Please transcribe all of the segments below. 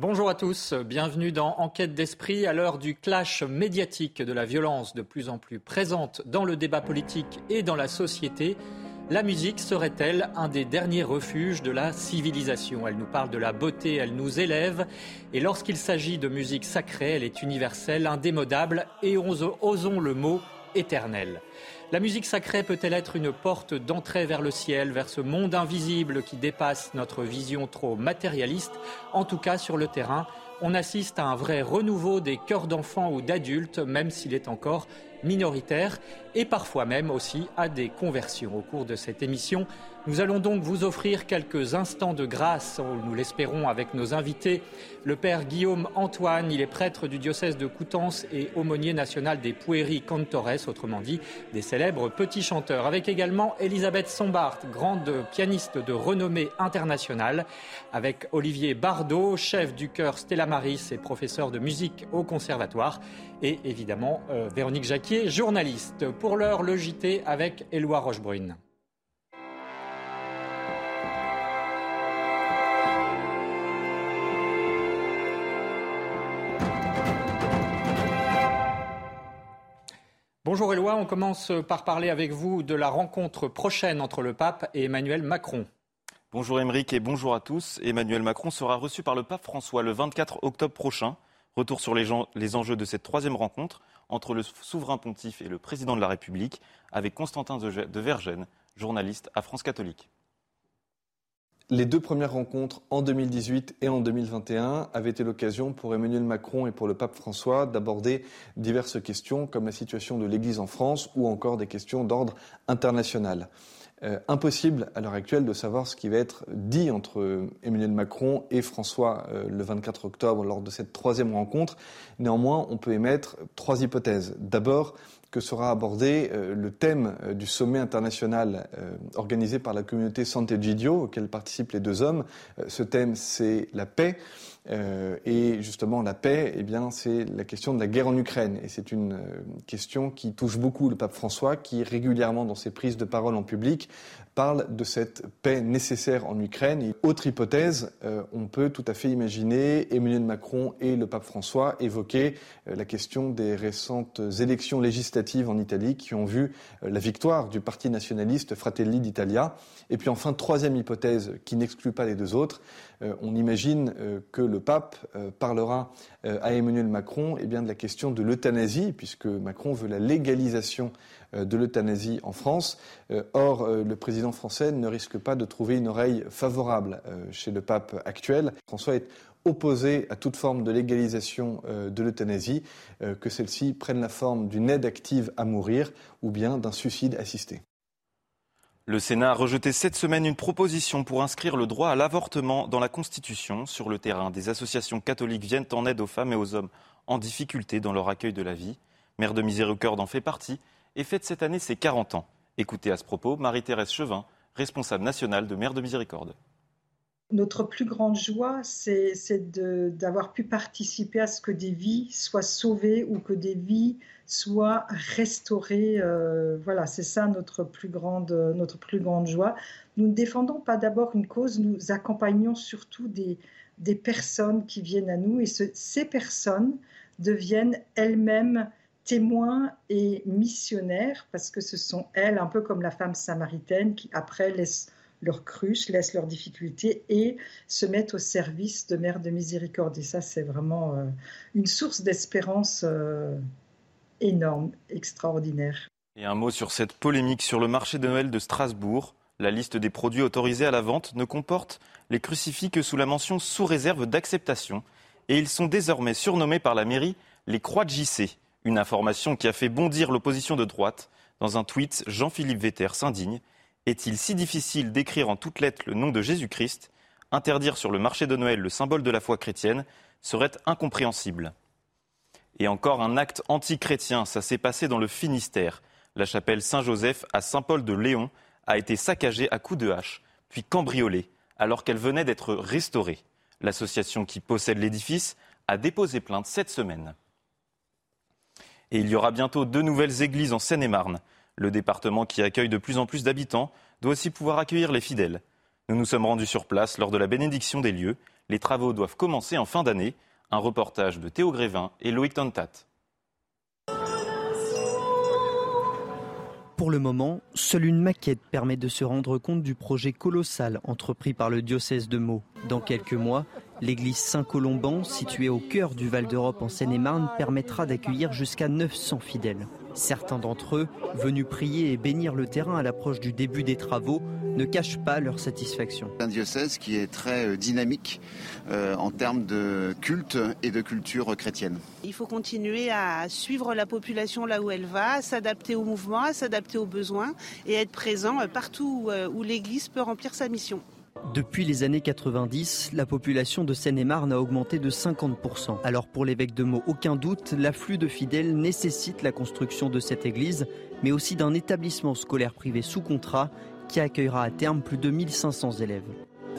Bonjour à tous, bienvenue dans Enquête d'esprit à l'heure du clash médiatique de la violence de plus en plus présente dans le débat politique et dans la société. La musique serait-elle un des derniers refuges de la civilisation? Elle nous parle de la beauté, elle nous élève. Et lorsqu'il s'agit de musique sacrée, elle est universelle, indémodable et osons le mot éternel. La musique sacrée peut-elle être une porte d'entrée vers le ciel, vers ce monde invisible qui dépasse notre vision trop matérialiste? En tout cas, sur le terrain, on assiste à un vrai renouveau des cœurs d'enfants ou d'adultes, même s'il est encore minoritaire, et parfois même aussi à des conversions. Au cours de cette émission, nous allons donc vous offrir quelques instants de grâce, nous l'espérons avec nos invités. Le père Guillaume Antoine, il est prêtre du diocèse de Coutances et aumônier national des Pueri Cantores, autrement dit des célèbres petits chanteurs. Avec également Elisabeth Sombart, grande pianiste de renommée internationale. Avec Olivier Bardot, chef du chœur Stella Maris et professeur de musique au conservatoire. Et évidemment euh, Véronique Journaliste. Pour l'heure, le JT avec Éloi Rochebrune. Bonjour Éloi, on commence par parler avec vous de la rencontre prochaine entre le pape et Emmanuel Macron. Bonjour Émeric et bonjour à tous. Emmanuel Macron sera reçu par le pape François le 24 octobre prochain. Retour sur les enjeux de cette troisième rencontre entre le souverain pontife et le président de la République avec Constantin de Vergennes, journaliste à France catholique. Les deux premières rencontres en 2018 et en 2021 avaient été l'occasion pour Emmanuel Macron et pour le pape François d'aborder diverses questions comme la situation de l'Église en France ou encore des questions d'ordre international. Euh, impossible à l'heure actuelle de savoir ce qui va être dit entre Emmanuel Macron et François euh, le 24 octobre lors de cette troisième rencontre. Néanmoins, on peut émettre trois hypothèses. D'abord, que sera abordé euh, le thème euh, du sommet international euh, organisé par la communauté Sant'Egidio, auquel participent les deux hommes. ce thème, c'est la paix. Et justement, la paix, eh bien, c'est la question de la guerre en Ukraine. Et c'est une question qui touche beaucoup le pape François, qui régulièrement, dans ses prises de parole en public, parle de cette paix nécessaire en Ukraine. Autre hypothèse, euh, on peut tout à fait imaginer Emmanuel Macron et le pape François évoquer euh, la question des récentes élections législatives en Italie qui ont vu euh, la victoire du parti nationaliste Fratelli d'Italia. Et puis enfin, troisième hypothèse qui n'exclut pas les deux autres, on imagine que le pape parlera à Emmanuel Macron eh bien, de la question de l'euthanasie, puisque Macron veut la légalisation de l'euthanasie en France. Euh, or, euh, le président français ne risque pas de trouver une oreille favorable chez le pape actuel. François est opposé à toute forme de légalisation de l'euthanasie, que celle-ci prenne la forme d'une aide active à mourir ou bien d'un suicide assisté. Le Sénat a rejeté cette semaine une proposition pour inscrire le droit à l'avortement dans la Constitution. Sur le terrain, des associations catholiques viennent en aide aux femmes et aux hommes en difficulté dans leur accueil de la vie. Mère de Miséricorde en fait partie et fête cette année ses 40 ans. Écoutez à ce propos Marie-Thérèse Chevin, responsable nationale de Mère de Miséricorde. Notre plus grande joie, c'est d'avoir pu participer à ce que des vies soient sauvées ou que des vies soient restaurées. Euh, voilà, c'est ça notre plus, grande, notre plus grande joie. Nous ne défendons pas d'abord une cause, nous accompagnons surtout des, des personnes qui viennent à nous et ces personnes deviennent elles-mêmes témoins et missionnaires, parce que ce sont elles, un peu comme la femme samaritaine, qui après laissent leur cruche, laissent leurs difficultés et se mettent au service de Mère de Miséricorde. Et ça, c'est vraiment euh, une source d'espérance euh, énorme, extraordinaire. Et un mot sur cette polémique sur le marché de Noël de Strasbourg. La liste des produits autorisés à la vente ne comporte les crucifix que sous la mention sous réserve d'acceptation. Et ils sont désormais surnommés par la mairie les croix de JC. Une information qui a fait bondir l'opposition de droite. Dans un tweet, Jean-Philippe Vetter s'indigne Est-il si difficile d'écrire en toutes lettres le nom de Jésus-Christ? Interdire sur le marché de Noël le symbole de la foi chrétienne serait incompréhensible. Et encore un acte anti-chrétien, ça s'est passé dans le Finistère. La chapelle Saint-Joseph à Saint-Paul-de-Léon a été saccagée à coups de hache, puis cambriolée, alors qu'elle venait d'être restaurée. L'association qui possède l'édifice a déposé plainte cette semaine. Et il y aura bientôt deux nouvelles églises en Seine-et-Marne. Le département qui accueille de plus en plus d'habitants doit aussi pouvoir accueillir les fidèles. Nous nous sommes rendus sur place lors de la bénédiction des lieux. Les travaux doivent commencer en fin d'année. Un reportage de Théo Grévin et Loïc Tontat. Pour le moment, seule une maquette permet de se rendre compte du projet colossal entrepris par le diocèse de Meaux. Dans quelques mois, l'église Saint-Colomban, située au cœur du Val d'Europe en Seine-et-Marne, permettra d'accueillir jusqu'à 900 fidèles. Certains d'entre eux, venus prier et bénir le terrain à l'approche du début des travaux, ne cachent pas leur satisfaction. Un diocèse qui est très euh, dynamique euh, en termes de culte et de culture chrétienne. Il faut continuer à suivre la population là où elle va, à s'adapter aux mouvements, à s'adapter aux besoins et à être présent euh, partout où l'Église peut remplir sa mission. Depuis les années 90, la population de Seine-et-Marne a augmenté de 50%. Alors pour l'évêque de Meaux, aucun doute, l'afflux de fidèles nécessite la construction de cette église, mais aussi d'un établissement scolaire privé sous contrat qui accueillera à terme plus de 1500 élèves.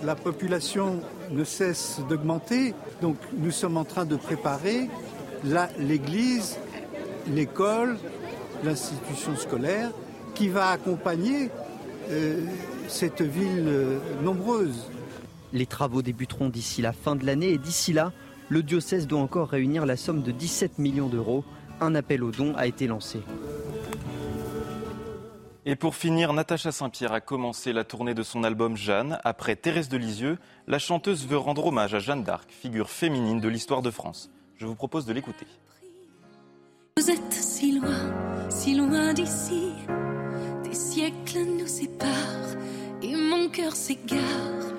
La population ne cesse d'augmenter, donc nous sommes en train de préparer l'église, l'école, l'institution scolaire qui va accompagner euh, cette ville euh, nombreuse. Les travaux débuteront d'ici la fin de l'année et d'ici là, le diocèse doit encore réunir la somme de 17 millions d'euros. Un appel aux dons a été lancé. Et pour finir, Natacha Saint-Pierre a commencé la tournée de son album Jeanne. Après Thérèse de Lisieux, la chanteuse veut rendre hommage à Jeanne d'Arc, figure féminine de l'histoire de France. Je vous propose de l'écouter. Vous êtes si loin, si loin d'ici, des siècles nous séparent et mon cœur s'égare.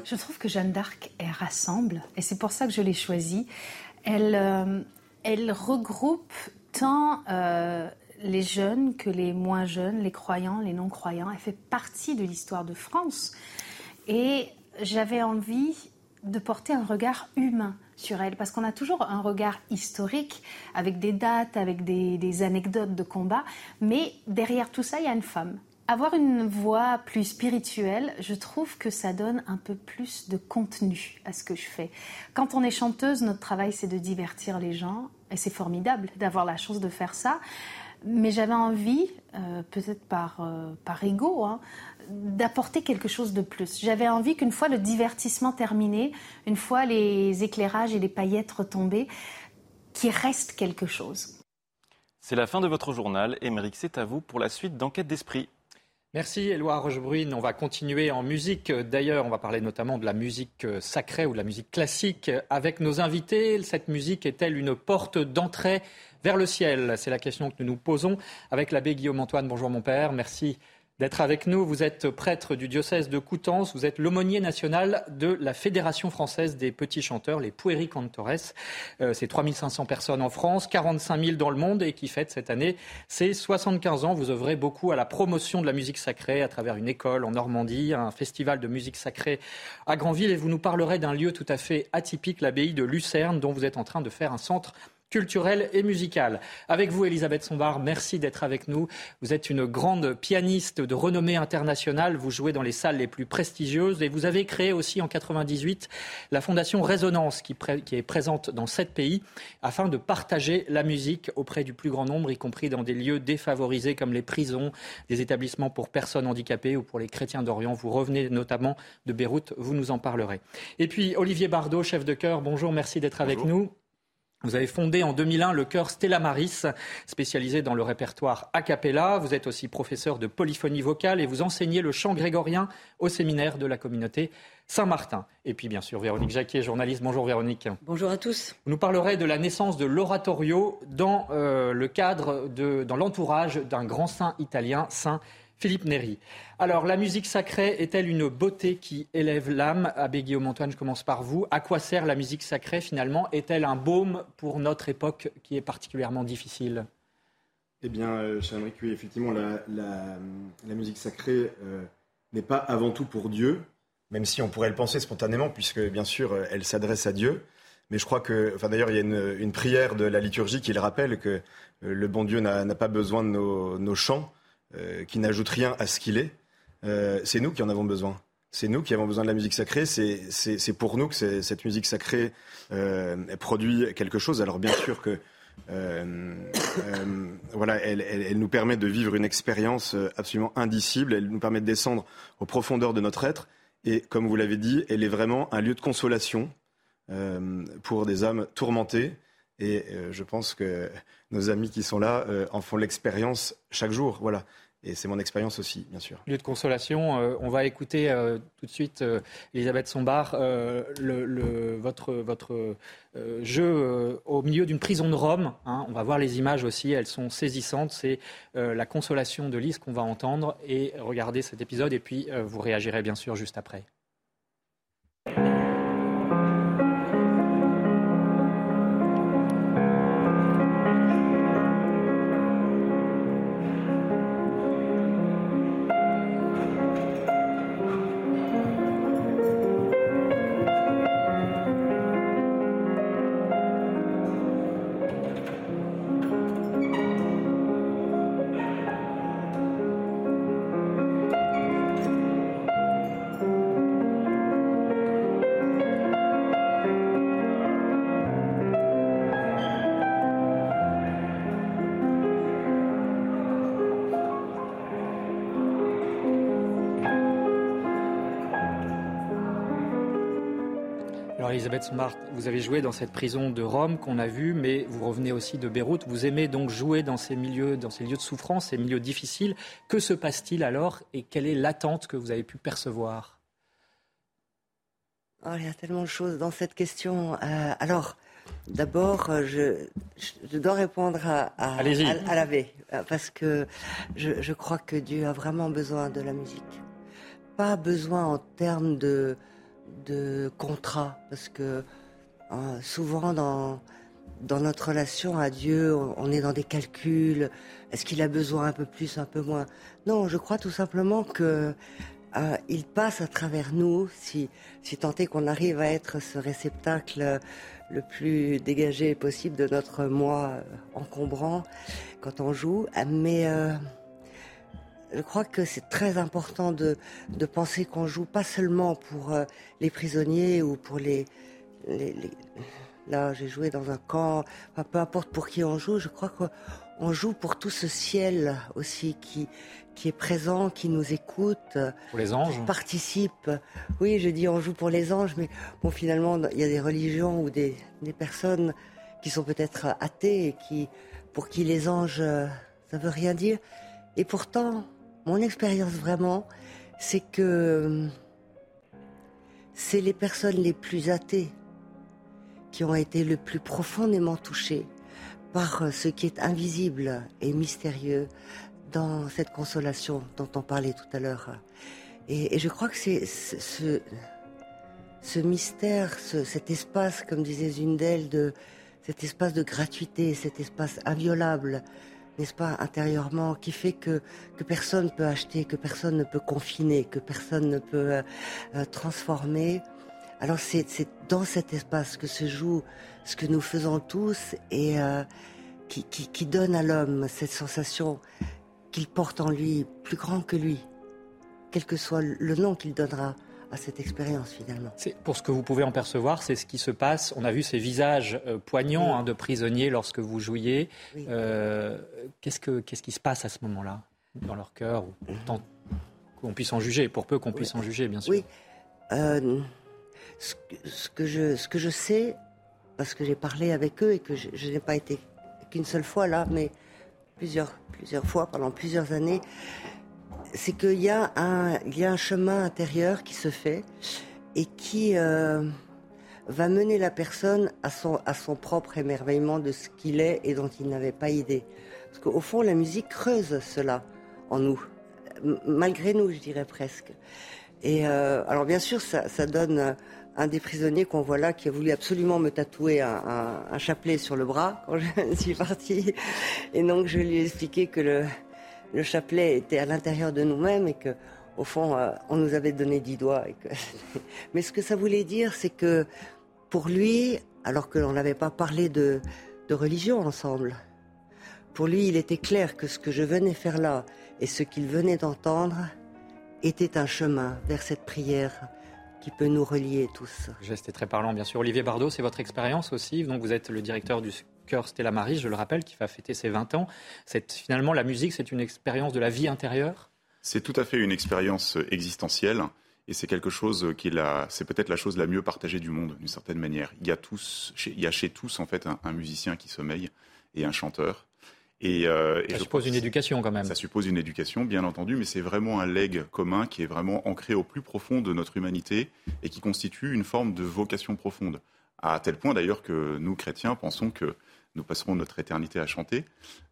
Je trouve que Jeanne d'Arc, elle rassemble, et c'est pour ça que je l'ai choisie. Elle, euh, regroupe tant euh, les jeunes que les moins jeunes, les croyants, les non-croyants. Elle fait partie de l'histoire de France. Et j'avais envie de porter un regard humain sur elle, parce qu'on a toujours un regard historique, avec des dates, avec des, anecdotes de combat, mais derrière tout ça, il y a une femme. Avoir une voix plus spirituelle, je trouve que ça donne un peu plus de contenu à ce que je fais. Quand on est chanteuse, notre travail, c'est de divertir les gens, et c'est formidable d'avoir la chance de faire ça mais j'avais envie, euh, peut-être par, euh, par ego, hein, d'apporter quelque chose de plus. J'avais envie qu'une fois le divertissement terminé, une fois les éclairages et les paillettes retombées, qu'il reste quelque chose. C'est la fin de votre journal. Émeric, c'est à vous pour la suite d'Enquête d'Esprit. Merci Éloi Rochebrune. On va continuer en musique. D'ailleurs, on va parler notamment de la musique sacrée ou de la musique classique avec nos invités. Cette musique est-elle une porte d'entrée vers le ciel? C'est la question que nous nous posons avec l'abbé Guillaume Antoine. Bonjour mon père. Merci d'être avec nous. Vous êtes prêtre du diocèse de Coutances, vous êtes l'aumônier national de la Fédération française des petits chanteurs, les Pueri Cantores. Euh, c'est 3500 personnes en France, 45 000 dans le monde et qui fête cette année ses 75 ans. Vous œuvrez beaucoup à la promotion de la musique sacrée à travers une école en Normandie, un festival de musique sacrée à Granville et vous nous parlerez d'un lieu tout à fait atypique, l'abbaye de Lucerne, dont vous êtes en train de faire un centre culturelle et musicale. Avec vous, Elisabeth Sombard, merci d'être avec nous. Vous êtes une grande pianiste de renommée internationale. Vous jouez dans les salles les plus prestigieuses et vous avez créé aussi en 98 la fondation Résonance qui, qui est présente dans sept pays afin de partager la musique auprès du plus grand nombre, y compris dans des lieux défavorisés comme les prisons, des établissements pour personnes handicapées ou pour les chrétiens d'Orient. Vous revenez notamment de Beyrouth, vous nous en parlerez. Et puis Olivier Bardot, chef de chœur, bonjour, merci d'être avec nous. Vous avez fondé en 2001 le chœur Stella Maris, spécialisé dans le répertoire a cappella. Vous êtes aussi professeur de polyphonie vocale et vous enseignez le chant grégorien au séminaire de la communauté Saint-Martin. Et puis bien sûr Véronique Jacquet, journaliste. Bonjour Véronique. Bonjour à tous. Vous nous parlerez de la naissance de l'oratorio dans euh, le cadre de, dans l'entourage d'un grand saint italien, Saint Philippe Néry. Alors, la musique sacrée est-elle une beauté qui élève l'âme? Abbé Guillaume Antoine, je commence par vous. À quoi sert la musique sacrée finalement? Est-elle un baume pour notre époque qui est particulièrement difficile? Eh bien, euh, cher oui, effectivement, la, musique sacrée euh, n'est pas avant tout pour Dieu, même si on pourrait le penser spontanément, puisque bien sûr, elle s'adresse à Dieu. Mais je crois que, enfin d'ailleurs, il y a une, prière de la liturgie qui le rappelle que le bon Dieu n'a pas besoin de nos, chants, qui n'ajoutent rien à ce qu'il est. c'est nous qui en avons besoin c'est nous qui avons besoin de la musique sacrée. C'est pour nous que cette musique sacrée euh, produit quelque chose. Alors bien sûr que euh, euh, voilà, elle, nous permet de vivre une expérience absolument indicible. Elle nous permet de descendre aux profondeurs de notre être. Et comme vous l'avez dit, elle est vraiment un lieu de consolation pour des âmes tourmentées. Et je pense que nos amis qui sont là en font l'expérience chaque jour. Voilà. Et c'est mon expérience aussi, bien sûr. Lieu de consolation, euh, on va écouter euh, tout de suite euh, Elisabeth Sombard, votre jeu au milieu d'une prison de Rome. Hein. on va voir les images aussi, elles sont saisissantes. C'est la consolation de Lise qu'on va entendre. Et regardez cet épisode et puis vous réagirez bien sûr juste après. Elisabeth Smart, vous avez joué dans cette prison de Rome qu'on a vue, mais vous revenez aussi de Beyrouth. Vous aimez donc jouer dans ces milieux, dans ces lieux de souffrance, ces milieux difficiles. Que se passe-t-il alors et quelle est l'attente que vous avez pu percevoir? Oh, Il y a tellement de choses dans cette question. Euh, alors, d'abord, je, dois répondre à, à, à, la V, parce que je, je crois que Dieu a vraiment besoin de la musique. Pas besoin en termes de de contrat, parce que euh, souvent dans, dans notre relation à Dieu, on, est dans des calculs. Est-ce qu'il a besoin un peu plus, un peu moins? Non, je crois tout simplement que euh, il passe à travers nous, si, si tant est qu'on arrive à être ce réceptacle le plus dégagé possible de notre moi encombrant quand on joue. Mais euh, je crois que c'est très important de, de penser qu'on joue pas seulement pour euh, les prisonniers ou pour les, les, là j'ai joué dans un camp, peu importe pour qui on joue, je crois qu'on joue pour tout ce ciel aussi qui qui est présent, qui nous écoute, pour les anges, qui participe. Oui, je dis on joue pour les anges, mais bon finalement il y a des religions ou des, des personnes qui sont peut-être athées et qui pour qui les anges ça veut rien dire. Et pourtant, mon expérience vraiment, c'est que c'est les personnes les plus athées qui ont été le plus profondément touchées par ce qui est invisible et mystérieux dans cette consolation dont on parlait tout à l'heure. Et, je crois que c'est ce, mystère, cet espace, comme disait Zundel, de cet espace de gratuité, cet espace inviolable, n'est-ce pas, intérieurement, qui fait que, que personne ne peut acheter, que personne ne peut confiner, que personne ne peut euh, euh, transformer. Alors c'est dans cet espace que se joue ce que nous faisons tous et euh, qui, qui, qui donne à l'homme cette sensation qu'il porte en lui plus grand que lui, quel que soit le nom qu'il donnera à cette expérience finalement. Pour ce que vous pouvez en percevoir, c'est ce qui se passe. On a vu ces visages euh, poignants hein, de prisonniers lorsque vous jouiez. Euh, qu'est-ce, que, qu'est-ce qui se passe à ce moment-là dans leur cœur Tant qu'on puisse en juger, pour peu qu'on puisse en juger, bien sûr. Oui. Euh, ce, que je, ce que je sais, parce que j'ai parlé avec eux et que je, je n'ai pas été qu'une seule fois là, mais plusieurs, plusieurs fois pendant plusieurs années, c'est qu'il y, a un, y a un chemin intérieur qui se fait et qui euh, va mener la personne à son, à son propre émerveillement de ce qu'il est et dont il n'avait pas idée. Parce qu'au fond, la musique creuse cela en nous, malgré nous, je dirais presque. Et euh, alors bien sûr, ça, donne un des prisonniers qu'on voit là qui a voulu absolument me tatouer un, un, un chapelet sur le bras quand je suis partie. Et donc je lui ai expliqué que le, le chapelet était à l'intérieur de nous-mêmes et que au fond, euh, on nous avait donné dix doigts. Mais ce que ça voulait dire, c'est que pour lui, alors que l'on n'avait pas parlé de, de religion ensemble, pour lui, il était clair que ce que je venais faire là et ce qu'il venait d'entendre était un chemin vers cette prière qui peut nous relier tous. Geste est très parlant, bien sûr. Olivier Bardot, c'est votre expérience aussi. Donc, vous êtes le directeur du chœur Stella Maris, je le rappelle, qui va fêter ses 20 ans. Finalement, la musique, c'est une expérience de la vie intérieure? C'est tout à fait une expérience existentielle. Et c'est quelque chose qui est c'est peut-être la chose la mieux partagée du monde, d'une certaine manière. Il y a tous, il y a chez tous, en fait, un musicien qui sommeille et un chanteur. Et, euh, ça suppose une éducation quand même. Ça suppose une éducation, bien entendu, mais c'est vraiment un leg commun qui est vraiment ancré au plus profond de notre humanité et qui constitue une forme de vocation profonde. À tel point d'ailleurs que nous, chrétiens, pensons que nous passerons notre éternité à chanter,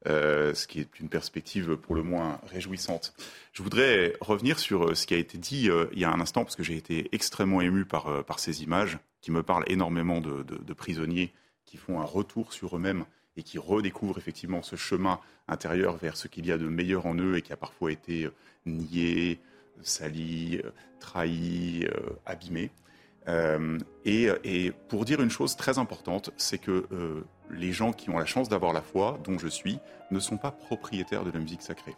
euh, ce qui est une perspective pour le moins réjouissante. Je voudrais revenir sur euh, ce qui a été dit euh, il y a un instant, parce que j'ai été extrêmement ému par, ces images qui me parlent énormément de, prisonniers qui font un retour sur eux-mêmes et qui redécouvrent effectivement ce chemin intérieur vers ce qu'il y a de meilleur en eux et qui a parfois été nié, sali, trahi, euh, et, pour dire une chose très importante, c'est que les gens qui ont la chance d'avoir la foi, dont je suis, ne sont pas propriétaires de la musique sacrée.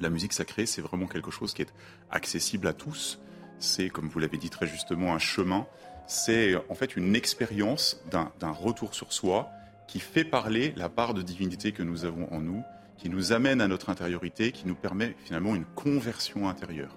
La musique sacrée, c'est vraiment quelque chose qui est accessible à tous. C'est, comme vous l'avez dit très justement, un chemin. C'est en fait une expérience d'un retour sur soi qui fait parler la part de divinité que nous avons en nous, qui nous amène à notre intériorité, qui nous permet finalement une conversion intérieure.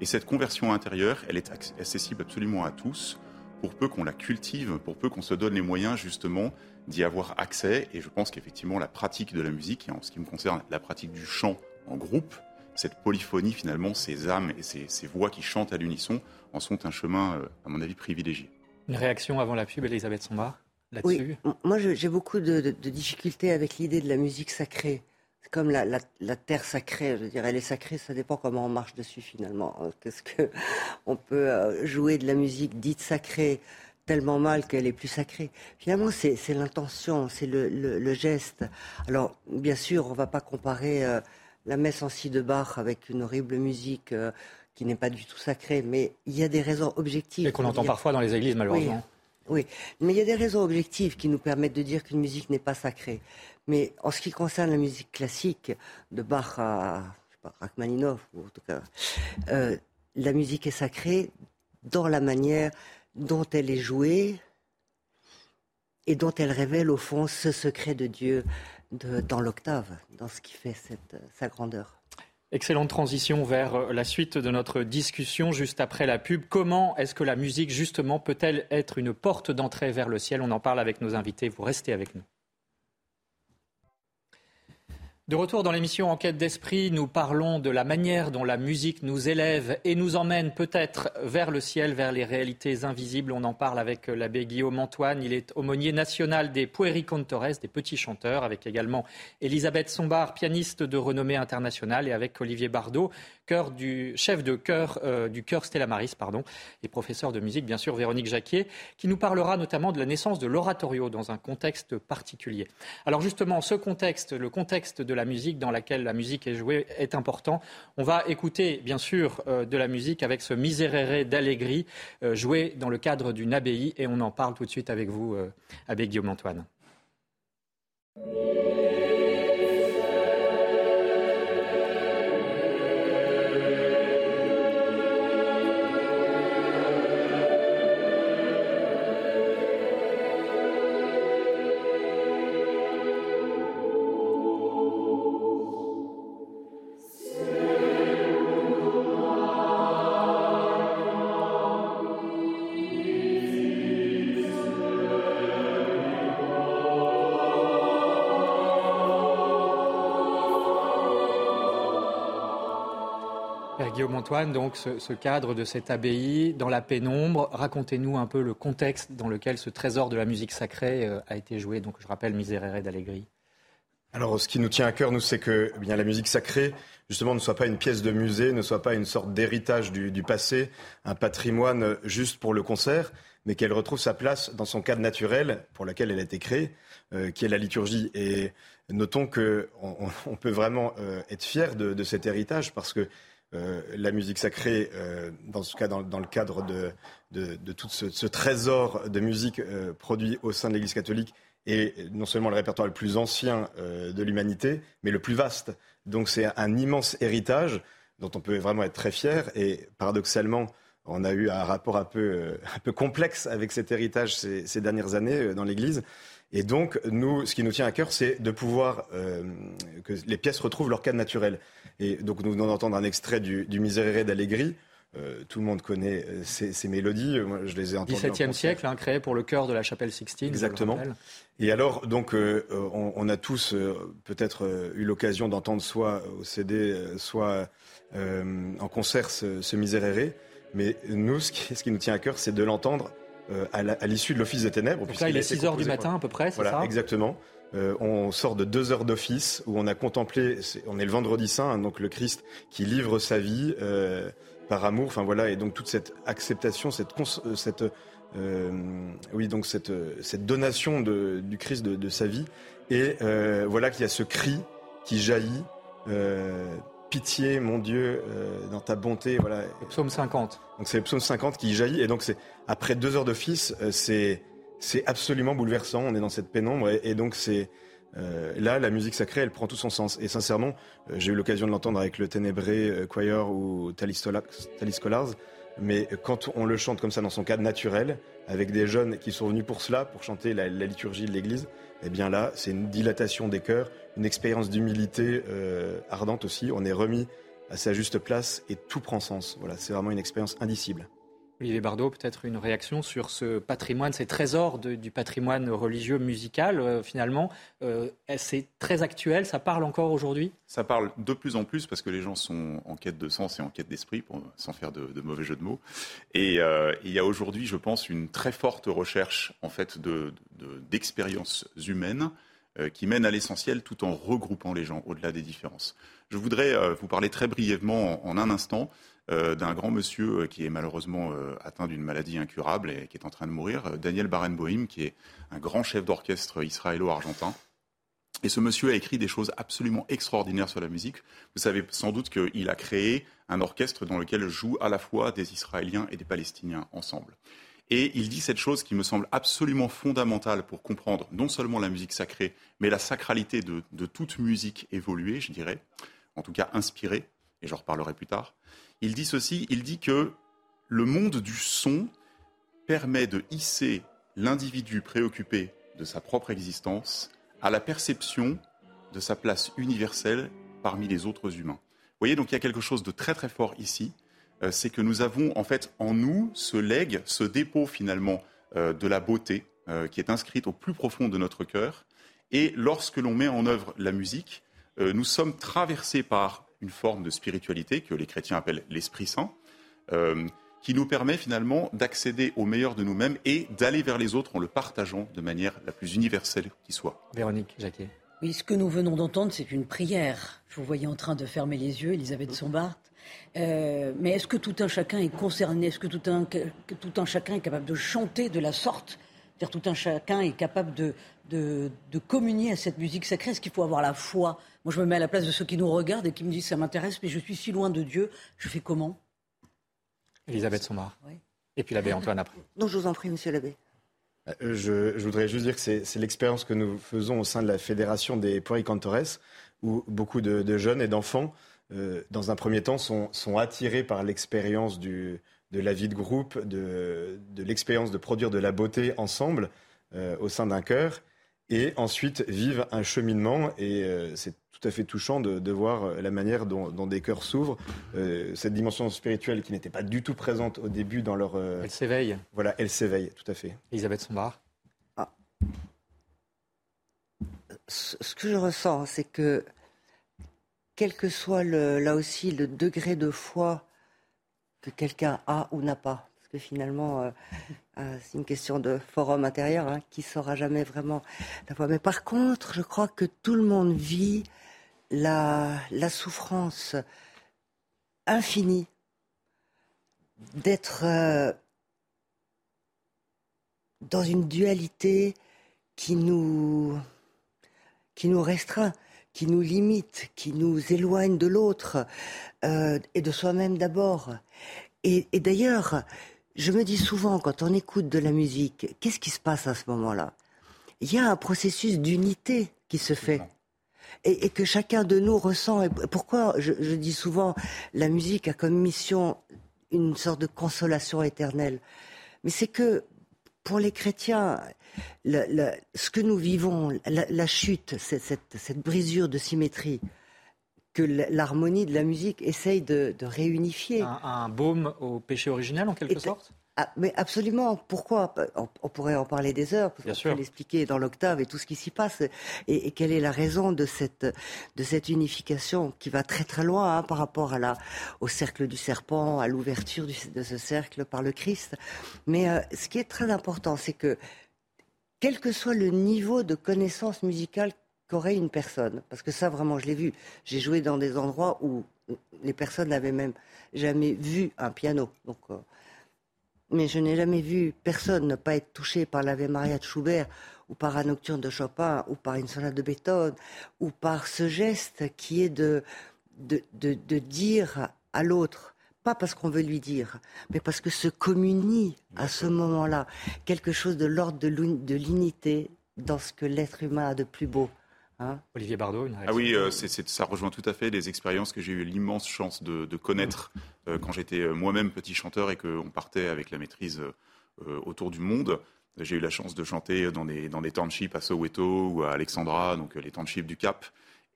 Et cette conversion intérieure, elle est accessible absolument à tous, pour peu qu'on la cultive, pour peu qu'on se donne les moyens justement d'y avoir accès. Et je pense qu'effectivement la pratique de la musique, et en ce qui me concerne la pratique du chant en groupe, cette polyphonie finalement, ces âmes et ces, voix qui chantent à l'unisson, en sont un chemin, euh, à mon avis, privilégié. Une réaction avant la pub, Elisabeth Sombart oui, moi j'ai beaucoup de, difficultés avec l'idée de la musique sacrée. C'est comme la, terre sacrée, je dirais, elle est sacrée, ça dépend comment on marche dessus finalement. Qu'est-ce que on peut euh, jouer de la musique dite sacrée tellement mal qu'elle est plus sacrée. Finalement, c'est l'intention, c'est le, geste. Alors, bien sûr, on ne va pas comparer euh, la messe en si de Bach avec une horrible musique euh, qui n'est pas du tout sacrée, mais il y a des raisons objectives. Et qu'on entend parfois dans les églises, malheureusement. Oui, mais il y a des raisons objectives qui nous permettent de dire qu'une musique n'est pas sacrée. Mais en ce qui concerne la musique classique, de Bach à Rachmaninoff, tout cas, euh, la musique est sacrée dans la manière dont elle est jouée et dont elle révèle au fond ce secret de Dieu dans l'octave, dans ce qui fait sa grandeur. Excellente transition vers euh, la suite de notre discussion juste après la pub. Comment est-ce que la musique, justement, peut-elle être une porte d'entrée vers le ciel? On en parle avec nos invités. Vous restez avec nous. De retour dans l'émission Enquête d'esprit, nous parlons de la manière dont la musique nous élève et nous emmène peut-être vers le ciel, vers les réalités invisibles. On en parle avec l'abbé Guillaume Antoine. Il est aumônier national des Puericontores, des petits chanteurs, avec également Elisabeth Sombard, pianiste de renommée internationale, et avec Olivier Bardot, du, chef de chœur euh, du chœur Stella Maris, pardon, et professeur de musique, bien sûr, Véronique Jacquier, qui nous parlera notamment de la naissance de l'oratorio dans un contexte particulier. Alors justement, ce contexte, le contexte de la musique dans laquelle la musique est jouée est important. On va écouter, bien sûr, euh, de la musique avec ce Miserere d'Allegri, euh, joué dans le cadre d'une abbaye, et on en parle tout de suite avec vous, avec Guillaume Antoine. Antoine, donc ce, cadre de cette abbaye dans la pénombre. Racontez-nous un peu le contexte dans lequel ce trésor de la musique sacrée euh, a été joué. Donc, je rappelle Miserere d'Allegri. Alors, ce qui nous tient à cœur, nous, c'est que eh bien la musique sacrée, justement, ne soit pas une pièce de musée, ne soit pas une sorte d'héritage du, passé, un patrimoine juste pour le concert, mais qu'elle retrouve sa place dans son cadre naturel pour lequel elle a été créée, euh, qui est la liturgie. Et notons qu'on on peut vraiment euh, être fier de, de, cet héritage parce que la musique sacrée, dans ce cas, dans, le cadre de, de, tout ce, trésor de musique produit au sein de l'Église catholique, est non seulement le répertoire le plus ancien de l'humanité, mais le plus vaste. Donc c'est un immense héritage dont on peut vraiment être très fier. Et paradoxalement, on a eu un rapport un peu, euh, un peu complexe avec cet héritage ces, dernières années euh, dans l'Église. Et donc, nous, ce qui nous tient à cœur, c'est de pouvoir euh, que les pièces retrouvent leur cadre naturel. Et donc, nous venons d'entendre un extrait du, du Miserere d'Allegri. tout le monde connaît ces, mélodies. Moi, je les ai entendues. 17e siècle, hein, créé pour le chœur de la chapelle Sixtine. Exactement. Et alors, donc, on, on, a tous peut-être eu l'occasion d'entendre soit au CD, soit en concert ce, ce Miserere. Mais nous, ce qui, nous tient à cœur, c'est de l'entendre euh, à l'issue de l'Office des Ténèbres. Donc là, il est 6 heures du matin à peu près, c'est voilà, exactement. Euh, on sort de deux heures d'office où on a contemplé, on est le vendredi saint, hein, donc le Christ qui livre sa vie euh, par amour. Enfin voilà, et donc toute cette acceptation, cette, cette oui donc cette, cette donation de, du Christ de, de, sa vie. Et voilà qu'il y a ce cri qui jaillit pitié, mon Dieu, euh, dans ta bonté. Voilà. psaume 50. Donc c'est le psaume 50 qui jaillit. Et donc c'est après deux heures d'office, euh, c'est c'est absolument bouleversant. On est dans cette pénombre et, donc c'est euh, là la musique sacrée, elle prend tout son sens. Et sincèrement, j'ai eu l'occasion de l'entendre avec le Ténébré Choir ou Thalis Scholars. Mais quand on le chante comme ça dans son cadre naturel, avec des jeunes qui sont venus pour cela, pour chanter la, liturgie de l'Église, eh bien là, c'est une dilatation des cœurs, une expérience d'humilité euh, ardente aussi. On est remis à sa juste place et tout prend sens. Voilà, c'est vraiment une expérience indicible. Olivier Bardot, peut-être une réaction sur ce patrimoine, ces trésors du patrimoine religieux musical, euh, finalement. Euh, c'est très actuel, ça parle encore aujourd'hui? Ça parle de plus en plus parce que les gens sont en quête de sens et en quête d'esprit, sans faire de, mauvais jeu de mots. Et il y a aujourd'hui, je pense, une très forte recherche en fait d'expériences humaines euh, qui mène à l'essentiel tout en regroupant les gens au-delà des différences. Je voudrais euh, vous parler très brièvement en, un instant euh, d'un grand monsieur qui est malheureusement atteint d'une maladie incurable et qui est en train de mourir, Daniel Barenboim, qui est un grand chef d'orchestre israélo-argentin. Et ce monsieur a écrit des choses absolument extraordinaires sur la musique. Vous savez sans doute qu'il a créé un orchestre dans lequel jouent à la fois des Israéliens et des Palestiniens ensemble. Et il dit cette chose qui me semble absolument fondamentale pour comprendre non seulement la musique sacrée, mais la sacralité de, toute musique évoluée, je dirais, en tout cas inspirée, et j'en reparlerai plus tard. Il dit ceci, il dit que le monde du son permet de hisser l'individu préoccupé de sa propre existence à la perception de sa place universelle parmi les autres humains. Vous voyez, donc il y a quelque chose de très très fort ici, euh, c'est que nous avons en fait en nous ce legs, ce dépôt finalement euh, de la beauté euh, qui est inscrite au plus profond de notre cœur. Et lorsque l'on met en œuvre la musique, nous sommes traversés par une forme de spiritualité que les chrétiens appellent l'Esprit Saint, qui nous permet finalement d'accéder au meilleur de nous-mêmes et d'aller vers les autres en le partageant de manière la plus universelle qui soit. Véronique Jacquet. Oui, ce que nous venons d'entendre, c'est une prière. Je vous voyais en train de fermer les yeux, Elisabeth Sombart. Euh, mais est-ce que tout un chacun est concerné? Est-ce que tout un, tout un chacun est capable de chanter de la sorte? Cest tout un chacun est capable de, de, communier à cette musique sacrée Est-ce qu'il faut avoir la foi? Moi, je me mets à la place de ceux qui nous regardent et qui me disent ça m'intéresse, mais je suis si loin de Dieu, je fais comment? Elisabeth Sommar. Et puis l'abbé Antoine après. Non, je vous en prie, monsieur l'abbé. Euh, je, voudrais juste dire que c'est l'expérience que nous faisons au sein de la Fédération des Puericantores, où beaucoup de jeunes et d'enfants euh, dans un premier temps, sont, attirés par l'expérience de la vie de groupe, de, l'expérience de produire de la beauté ensemble euh, au sein d'un chœur, et ensuite vivent un cheminement. Et euh, c'est tout à fait touchant de, voir la manière dont, des cœurs s'ouvrent, cette dimension spirituelle qui n'était pas du tout présente au début dans leur. elle s'éveille. Voilà, elle s'éveille, tout à fait. Elisabeth Sombard. Ah. Ce que je ressens, c'est que quel que soit là aussi le degré de foi que quelqu'un a ou n'a pas, finalement, euh, euh, c'est une question de forum intérieur, hein, qui saura jamais vraiment la foi. Mais par contre, je crois que tout le monde vit la, souffrance infinie d'être euh, dans une dualité qui nous, qui nous restreint qui nous limite, qui nous éloigne de l'autre et de soi-même d'abord. Et d'ailleurs, je me dis souvent, quand on écoute de la musique, qu'est-ce qui se passe à ce moment-là? Il y a un processus d'unité qui se fait. Et, et, que chacun de nous ressent. Et pourquoi je, je, dis souvent, la musique a comme mission une sorte de consolation éternelle. Mais c'est que pour les chrétiens, ce que nous vivons, la, la chute, cette, cette, cette, brisure de symétrie, que l'harmonie de la musique essaye de, de réunifier. Un, un, baume au péché originel, en quelque Et, sorte? Ah, mais absolument. Pourquoi? On, on, pourrait en parler des heures, parce qu'on peut l'expliquer dans l'octave et tout ce qui s'y passe. Et, et, quelle est la raison de cette, de cette unification qui va très très loin hein, par rapport à la, au cercle du serpent, à l'ouverture de ce cercle par le Christ? Mais euh, ce qui est très important, c'est que quel que soit le niveau de connaissance musicale qu'aurait une personne, parce que ça vraiment je l'ai vu, j'ai joué dans des endroits où les personnes n'avaient même jamais vu un piano. Donc, euh, mais je n'ai jamais vu personne ne pas être touché par l'Ave Maria de Schubert ou par un nocturne de Chopin ou par une sonate de Beethoven ou par ce geste qui est de, de, de, de dire à l'autre, pas parce qu'on veut lui dire, mais parce que se communie à ce moment-là quelque chose de l'ordre de l'unité dans ce que l'être humain a de plus beau. Hein Olivier Bardot, une Ah oui, euh, c est, c est, ça rejoint tout à fait les expériences que j'ai eu l'immense chance de, de connaître euh, quand j'étais moi-même petit chanteur et qu'on partait avec la maîtrise euh, autour du monde. J'ai eu la chance de chanter dans des, dans des townships à Soweto ou à Alexandra, donc les townships du Cap.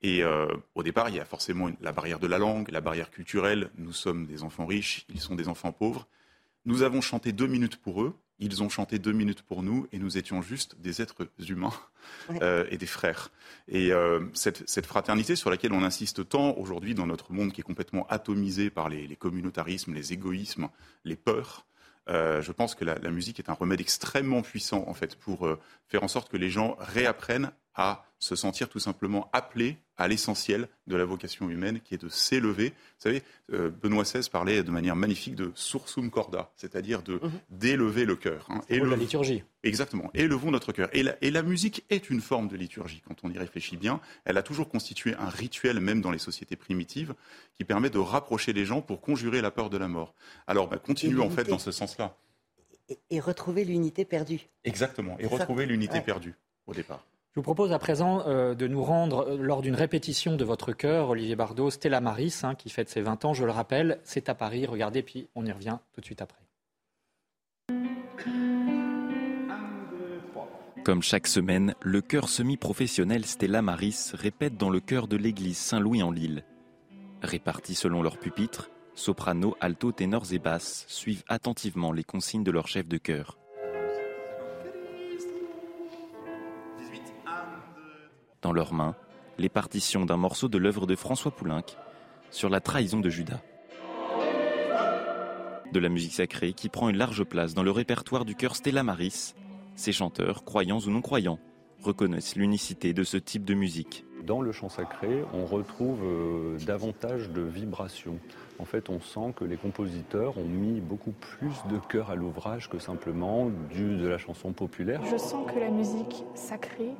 Et euh, au départ, il y a forcément une, la barrière de la langue, la barrière culturelle. Nous sommes des enfants riches, ils sont des enfants pauvres. Nous avons chanté deux minutes pour eux, ils ont chanté deux minutes pour nous, et nous étions juste des êtres humains euh, et des frères. Et euh, cette, cette, fraternité sur laquelle on insiste tant aujourd'hui dans notre monde qui est complètement atomisé par les, les communautarismes, les égoïsmes, les peurs, euh, je pense que la, la, musique est un remède extrêmement puissant en fait pour faire en sorte que les gens réapprennent à se sentir tout simplement appelés à l'essentiel de la vocation humaine, qui est de s'élever. Vous savez, euh, Benoît XVI parlait de manière magnifique de sursum corda, c'est-à-dire de Mhm. d'élever le cœur. Hein. Et la liturgie. Exactement. Élevons notre cœur. Et la, et la musique est une forme de liturgie, quand on y réfléchit bien. Elle a toujours constitué un rituel, même dans les sociétés primitives, qui permet de rapprocher les gens pour conjurer la peur de la mort. Alors, bah, en fait dans ce sens-là. Et, et retrouver l'unité perdue. Exactement. Et retrouver l'unité Ouais. perdue au départ. Je vous propose à présent euh, de nous rendre euh, lors d'une répétition de votre chœur, Olivier Bardot, Stella Maris, hein, qui fête ses 20 ans, je le rappelle, c'est à Paris, regardez, puis on y revient tout de suite après. Comme chaque semaine, le chœur semi-professionnel Stella Maris répète dans le chœur de l'église Saint-Louis en Lille. Répartis selon leur pupitre, soprano, alto, ténors et basses suivent attentivement les consignes de leur chef de chœur. Dans leurs mains, les partitions d'un morceau de l'œuvre de François Poulenc sur la trahison de Judas. De la musique sacrée qui prend une large place dans le répertoire du chœur Stella Maris. Ces chanteurs, croyants ou non croyants, reconnaissent l'unicité de ce type de musique. Dans le chant sacré, on retrouve euh, davantage de vibrations. En fait, on sent que les compositeurs ont mis beaucoup plus de cœur à l'ouvrage que simplement du, de la chanson populaire. Je sens que la musique sacrée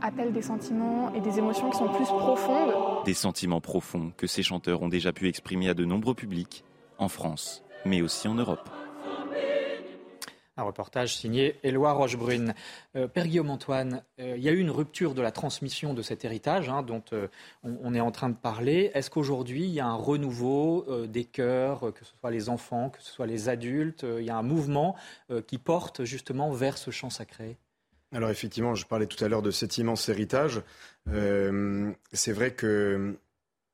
appelle des sentiments et des émotions qui sont plus profondes. Des sentiments profonds que ces chanteurs ont déjà pu exprimer à de nombreux publics, en France, mais aussi en Europe. Un reportage signé Éloi Rochebrune. Euh, Père Guillaume Antoine, euh, il y a eu une rupture de la transmission de cet héritage hein, dont euh, on, on, est en train de parler. Est-ce qu'aujourd'hui, il y a un renouveau euh, des chœurs, que ce soit les enfants, que ce soit les adultes Il y a un mouvement euh, qui porte justement vers ce chant sacré? Alors effectivement, je parlais tout à l'heure de cet immense héritage. Euh, c'est vrai que,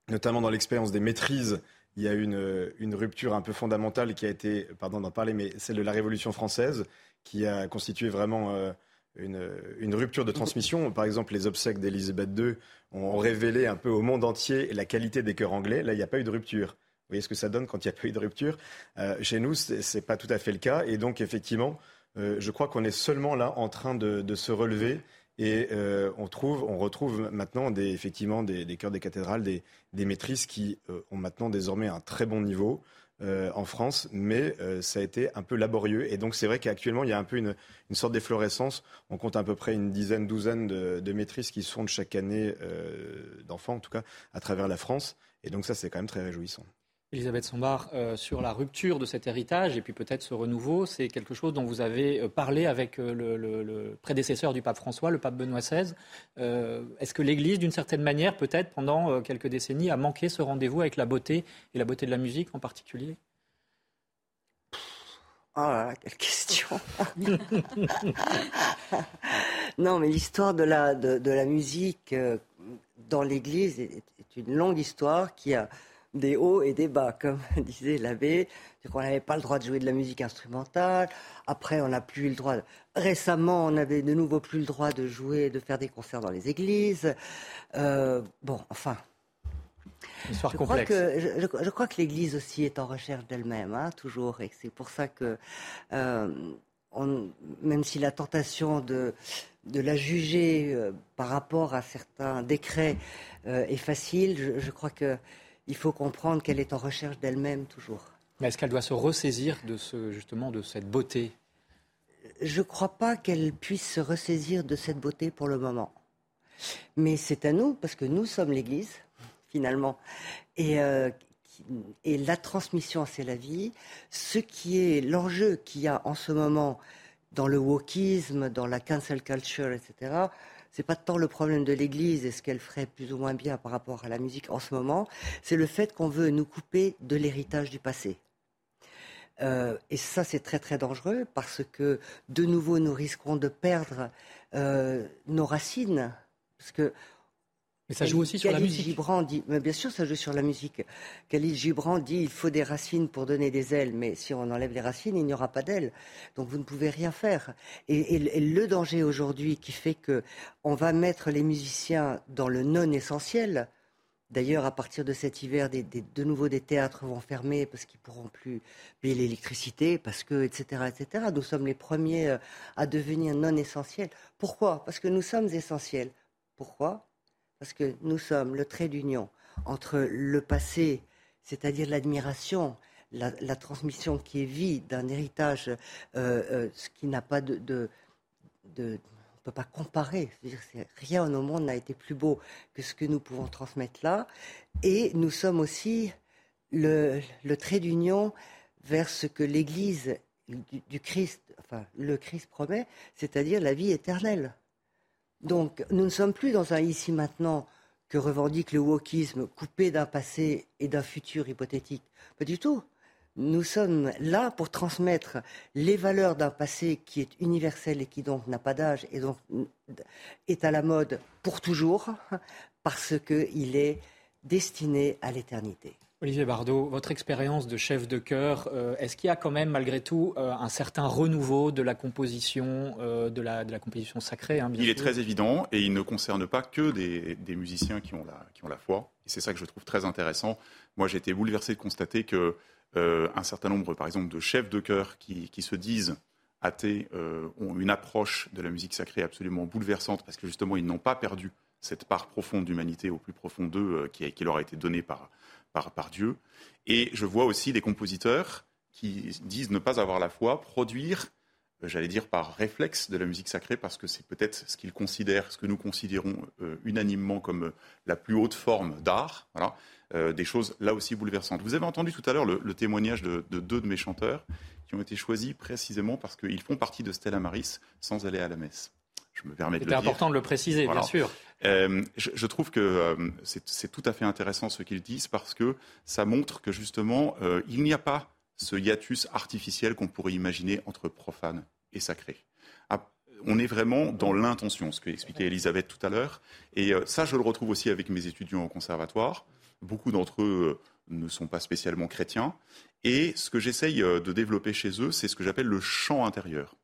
notamment dans l'expérience des maîtrises, il y a une, une rupture un peu fondamentale qui a été, pardon d'en parler, mais celle de la Révolution française, qui a constitué vraiment euh, une, rupture de transmission. Par exemple, les obsèques d'Élisabeth II ont révélé un peu au monde entier la qualité des chœurs anglais. Là, il n'y a pas eu de rupture. Vous voyez ce que ça donne quand il n'y a pas eu de rupture? Euh, Chez nous, ce n'est pas tout à fait le cas. Et donc, effectivement, euh, je crois qu'on est seulement là en train de, se relever et euh, on, trouve, on retrouve maintenant des, effectivement des, chœurs des cathédrales, des, maîtrises qui euh, ont maintenant désormais un très bon niveau. en France, mais ça a été un peu laborieux. Et donc c'est vrai qu'actuellement, il y a un peu une, sorte d'efflorescence. On compte à peu près une dizaine, douzaine de, maîtrises qui se font chaque année, d'enfants en tout cas, à travers la France. Et donc ça, c'est quand même très réjouissant. Elisabeth Sombard, euh, sur la rupture de cet héritage et puis peut-être ce renouveau, c'est quelque chose dont vous avez euh, parlé avec euh, le, prédécesseur du pape François, le pape Benoît XVI. Est-ce que l'Église, d'une certaine manière, peut-être pendant quelques décennies, a manqué ce rendez-vous avec la beauté et la beauté de la musique en particulier? Oh là là, quelle question Non, mais l'histoire de la, de, la musique dans l'Église est, est une longue histoire qui a des hauts et des bas, comme disait l'abbé. On n'avait pas le droit de jouer de la musique instrumentale. Après, on n'a plus eu le droit. Récemment, on n'avait de nouveau plus le droit de jouer, de faire des concerts dans les églises. Euh, bon, enfin. Histoire je complexe. Crois que, je, crois que l'Église aussi est en recherche d'elle-même, hein, toujours. Et c'est pour ça que, euh, on, même si la tentation de, de la juger euh, par rapport à certains décrets est facile, je, je crois que il faut comprendre qu'elle est en recherche d'elle-même toujours. Mais est-ce qu'elle doit se ressaisir de ce, justement de cette beauté? Je ne crois pas qu'elle puisse se ressaisir de cette beauté pour le moment. Mais c'est à nous, parce que nous sommes l'Église, finalement. Et, euh, et la transmission, c'est la vie. Ce qui est l'enjeu qu'il y a en ce moment dans le wokisme, dans la cancel culture, etc., c'est pas tant le problème de l'Église et ce qu'elle ferait plus ou moins bien par rapport à la musique en ce moment, c'est le fait qu'on veut nous couper de l'héritage du passé. Euh, et ça, c'est très très dangereux parce que de nouveau, nous risquons de perdre euh, nos racines. Parce que mais ça joue aussi sur la musique. Gibran dit, mais bien sûr, ça joue sur la musique. Khalil Gibran dit il faut des racines pour donner des ailes, mais si on enlève les racines, il n'y aura pas d'ailes. Donc vous ne pouvez rien faire. Et, le danger aujourd'hui qui fait que on va mettre les musiciens dans le non essentiel. D'ailleurs, à partir de cet hiver, de nouveau des théâtres vont fermer parce qu'ils pourront plus payer l'électricité, parce que, etc., etc. Nous sommes les premiers euh, à devenir non essentiels. Pourquoi? Parce que nous sommes essentiels. Pourquoi? Parce que nous sommes le trait d'union entre le passé, c'est-à-dire l'admiration, la, transmission qui est vie d'un héritage, euh, euh, ce qui n'a pas de, on ne peut pas comparer. rien au monde n'a été plus beau que ce que nous pouvons transmettre là. Et nous sommes aussi le, trait d'union vers ce que l'Église du, du, Christ, enfin le Christ promet, c'est-à-dire la vie éternelle. Donc, nous ne sommes plus dans un ici maintenant que revendique le wokisme coupé d'un passé et d'un futur hypothétique. Pas du tout. Nous sommes là pour transmettre les valeurs d'un passé qui est universel et qui donc n'a pas d'âge et donc est à la mode pour toujours parce qu'il est destiné à l'éternité. Olivier Bardot, votre expérience de chef de chœur, euh, est-ce qu'il y a quand même malgré tout euh, un certain renouveau de la composition, euh, de, la, de, la, composition sacrée hein, Il est très évident et il ne concerne pas que des, des musiciens qui ont la, qui ont la foi. Et c'est ça que je trouve très intéressant. Moi, j'ai été bouleversé de constater que un certain nombre, par exemple, de chefs de chœur qui, qui se disent athées ont une approche de la musique sacrée absolument bouleversante parce que justement, ils n'ont pas perdu cette part profonde d'humanité au plus profond d'eux qui, qui leur a été donnée par par, Dieu. Et je vois aussi des compositeurs qui disent ne pas avoir la foi, produire, euh, j'allais dire par réflexe, de la musique sacrée, parce que c'est peut-être ce qu'ils considèrent, ce que nous considérons euh, unanimement comme euh, la plus haute forme d'art. Voilà. des choses là aussi bouleversantes. Vous avez entendu tout à l'heure le, témoignage de, deux de mes chanteurs qui ont été choisis précisément parce qu'ils font partie de Stella Maris sans aller à la messe. Je me permets de le dire. C'est important de le préciser, bien sûr. Euh, je, trouve que euh, c'est tout à fait intéressant ce qu'ils disent parce que ça montre que justement, euh, il n'y a pas ce hiatus artificiel qu'on pourrait imaginer entre profane et sacré. Ah, on est vraiment dans l'intention, ce que expliquait Elisabeth tout à l'heure. Et ça, je le retrouve aussi avec mes étudiants au conservatoire. Beaucoup d'entre eux ne sont pas spécialement chrétiens. Et ce que j'essaye de développer chez eux, c'est ce que j'appelle le chant intérieur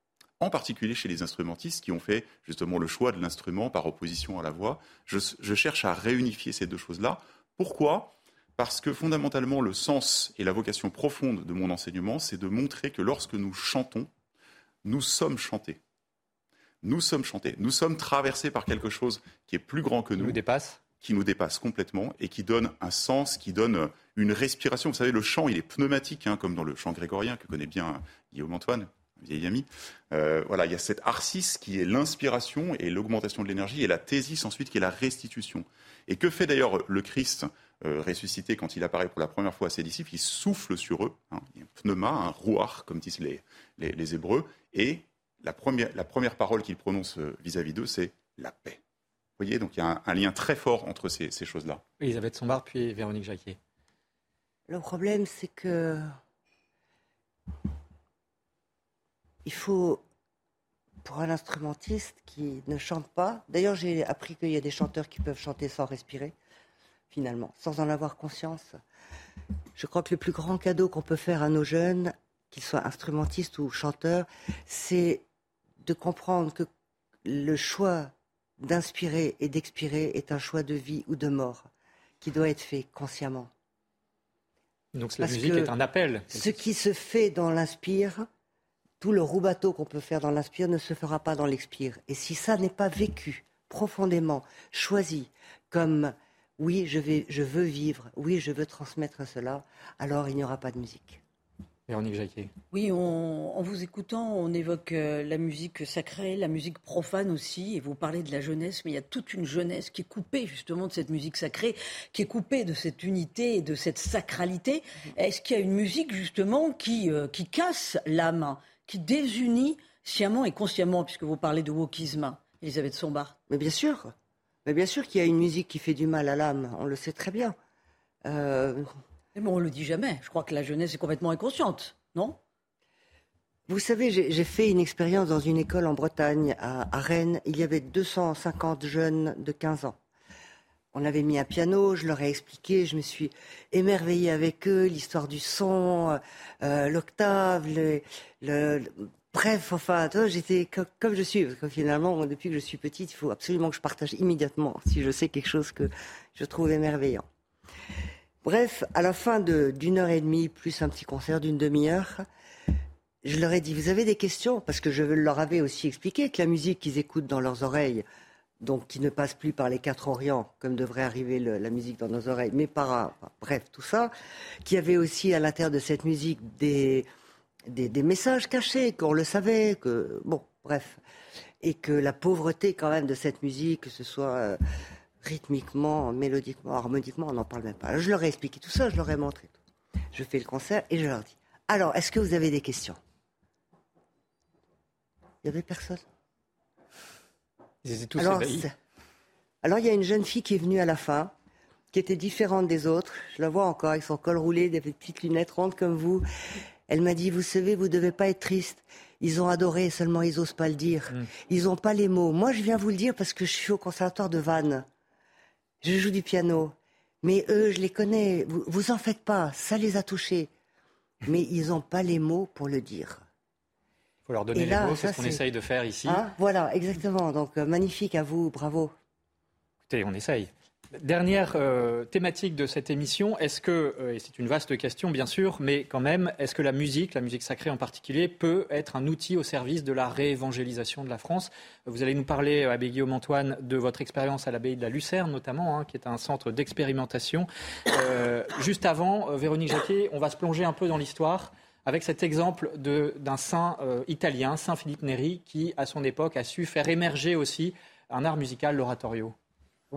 en particulier chez les instrumentistes qui ont fait justement le choix de l'instrument par opposition à la voix. Je, cherche à réunifier ces deux choses-là. Pourquoi? Parce que fondamentalement, le sens et la vocation profonde de mon enseignement, c'est de montrer que lorsque nous chantons, nous sommes chantés. Nous sommes chantés. Nous sommes traversés par quelque chose qui est plus grand que nous. Qui nous dépasse qui nous dépasse complètement et qui donne un sens, qui donne une respiration. Vous savez, le chant, il est pneumatique, hein, comme dans le chant grégorien que connaît bien Guillaume Antoine, vieil ami. Euh, voilà, il y a cette arcis qui est l'inspiration et l'augmentation de l'énergie, et la thésis ensuite qui est la restitution. Et que fait d'ailleurs le Christ euh, ressuscité quand il apparaît pour la première fois à ses disciples? Il souffle sur eux, hein, il y a un pneuma, un rouar, comme disent les, les, Hébreux, et la première, la première parole qu'il prononce euh, vis-à-vis d'eux, c'est la paix. Vous voyez, donc il y a un, lien très fort entre ces, choses-là. Elisabeth Sombard, puis Véronique Jacquier. Le problème, c'est que il faut, pour un instrumentiste qui ne chante pas, d'ailleurs j'ai appris qu'il y a des chanteurs qui peuvent chanter sans respirer, finalement, sans en avoir conscience. Je crois que le plus grand cadeau qu'on peut faire à nos jeunes, qu'ils soient instrumentistes ou chanteurs, c'est de comprendre que le choix d'inspirer et d'expirer est un choix de vie ou de mort qui doit être fait consciemment. Donc la musique est un appel. Ce qui se fait dans l'inspire, tout le roubateau qu'on peut faire dans l'inspire ne se fera pas dans l'expire. Et si ça n'est pas vécu profondément, choisi comme oui, je, vais, je veux vivre, oui, je veux transmettre cela, alors il n'y aura pas de musique. Véronique Jacquet. Oui, en vous écoutant, on évoque euh, la musique sacrée, la musique profane aussi, et vous parlez de la jeunesse, mais il y a toute une jeunesse qui est coupée justement de cette musique sacrée, qui est coupée de cette unité et de cette sacralité. Est-ce qu'il y a une musique justement qui, euh, qui casse l'âme, qui désunit sciemment et consciemment, puisque vous parlez de wokisme, Elisabeth Sombart Mais bien sûr, mais bien sûr qu'il y a une musique qui fait du mal à l'âme, on le sait très bien. Euh, mais bon, on le dit jamais. Je crois que la jeunesse est complètement inconsciente, non? Vous savez, j'ai fait une expérience dans une école en Bretagne, à, Rennes. Il y avait 250 jeunes de 15 ans. On avait mis un piano, je leur ai expliqué, je me suis émerveillée avec eux, l'histoire du son, euh, l'octave, Bref, enfin, j'étais comme, je suis, parce que finalement, depuis que je suis petite, il faut absolument que je partage immédiatement si je sais quelque chose que je trouve émerveillant. Bref, à la fin d'une heure et demie, plus un petit concert d'une demi-heure, je leur ai dit, vous avez des questions? Parce que je leur avais aussi expliqué que la musique qu'ils écoutent dans leurs oreilles, donc qui ne passe plus par les quatre orients, comme devrait arriver la musique dans nos oreilles, mais par, bref, tout ça, qu'il y avait aussi à l'intérieur de cette musique des, des, messages cachés, qu'on le savait, que, bon, bref, et que la pauvreté quand même de cette musique, que ce soit... Euh, rythmiquement, mélodiquement, harmoniquement, on n'en parle même pas. Je leur ai expliqué tout ça, je leur ai montré tout. Je fais le concert et je leur dis Alors, est-ce que vous avez des questions? Il n'y avait personne. Ils étaient tous alors, alors, il y a une jeune fille qui est venue à la fin, qui était différente des autres. Je la vois encore avec son col roulé, des petites lunettes rondes comme vous. Elle m'a dit Vous savez, vous ne devez pas être triste. Ils ont adoré, seulement ils n'osent pas le dire. Hmm. Ils n'ont pas les mots. Moi, je viens vous le dire parce que je suis au conservatoire de Vannes je joue du piano. Mais eux, je les connais, vous, vous en faites pas, ça les a touchés. Mais ils n'ont pas les mots pour le dire. Il faut leur donner les mots, c'est ce qu'on essaye de faire ici. Ah, voilà, exactement. Donc euh, magnifique à vous, bravo. Écoutez, on essaye. Dernière euh, thématique de cette émission, est-ce que, euh, et c'est une vaste question bien sûr, mais quand même, est-ce que la musique, la musique sacrée en particulier, peut être un outil au service de la réévangélisation de la France? Vous allez nous parler, Abbé Guillaume Antoine, de votre expérience à l'abbaye de la Lucerne notamment, hein, qui est un centre d'expérimentation. Euh, juste avant, Véronique Jacquet, on va se plonger un peu dans l'histoire avec cet exemple d'un saint italien, Saint Philippe Neri, qui à son époque a su faire émerger aussi un art musical, l'oratorio.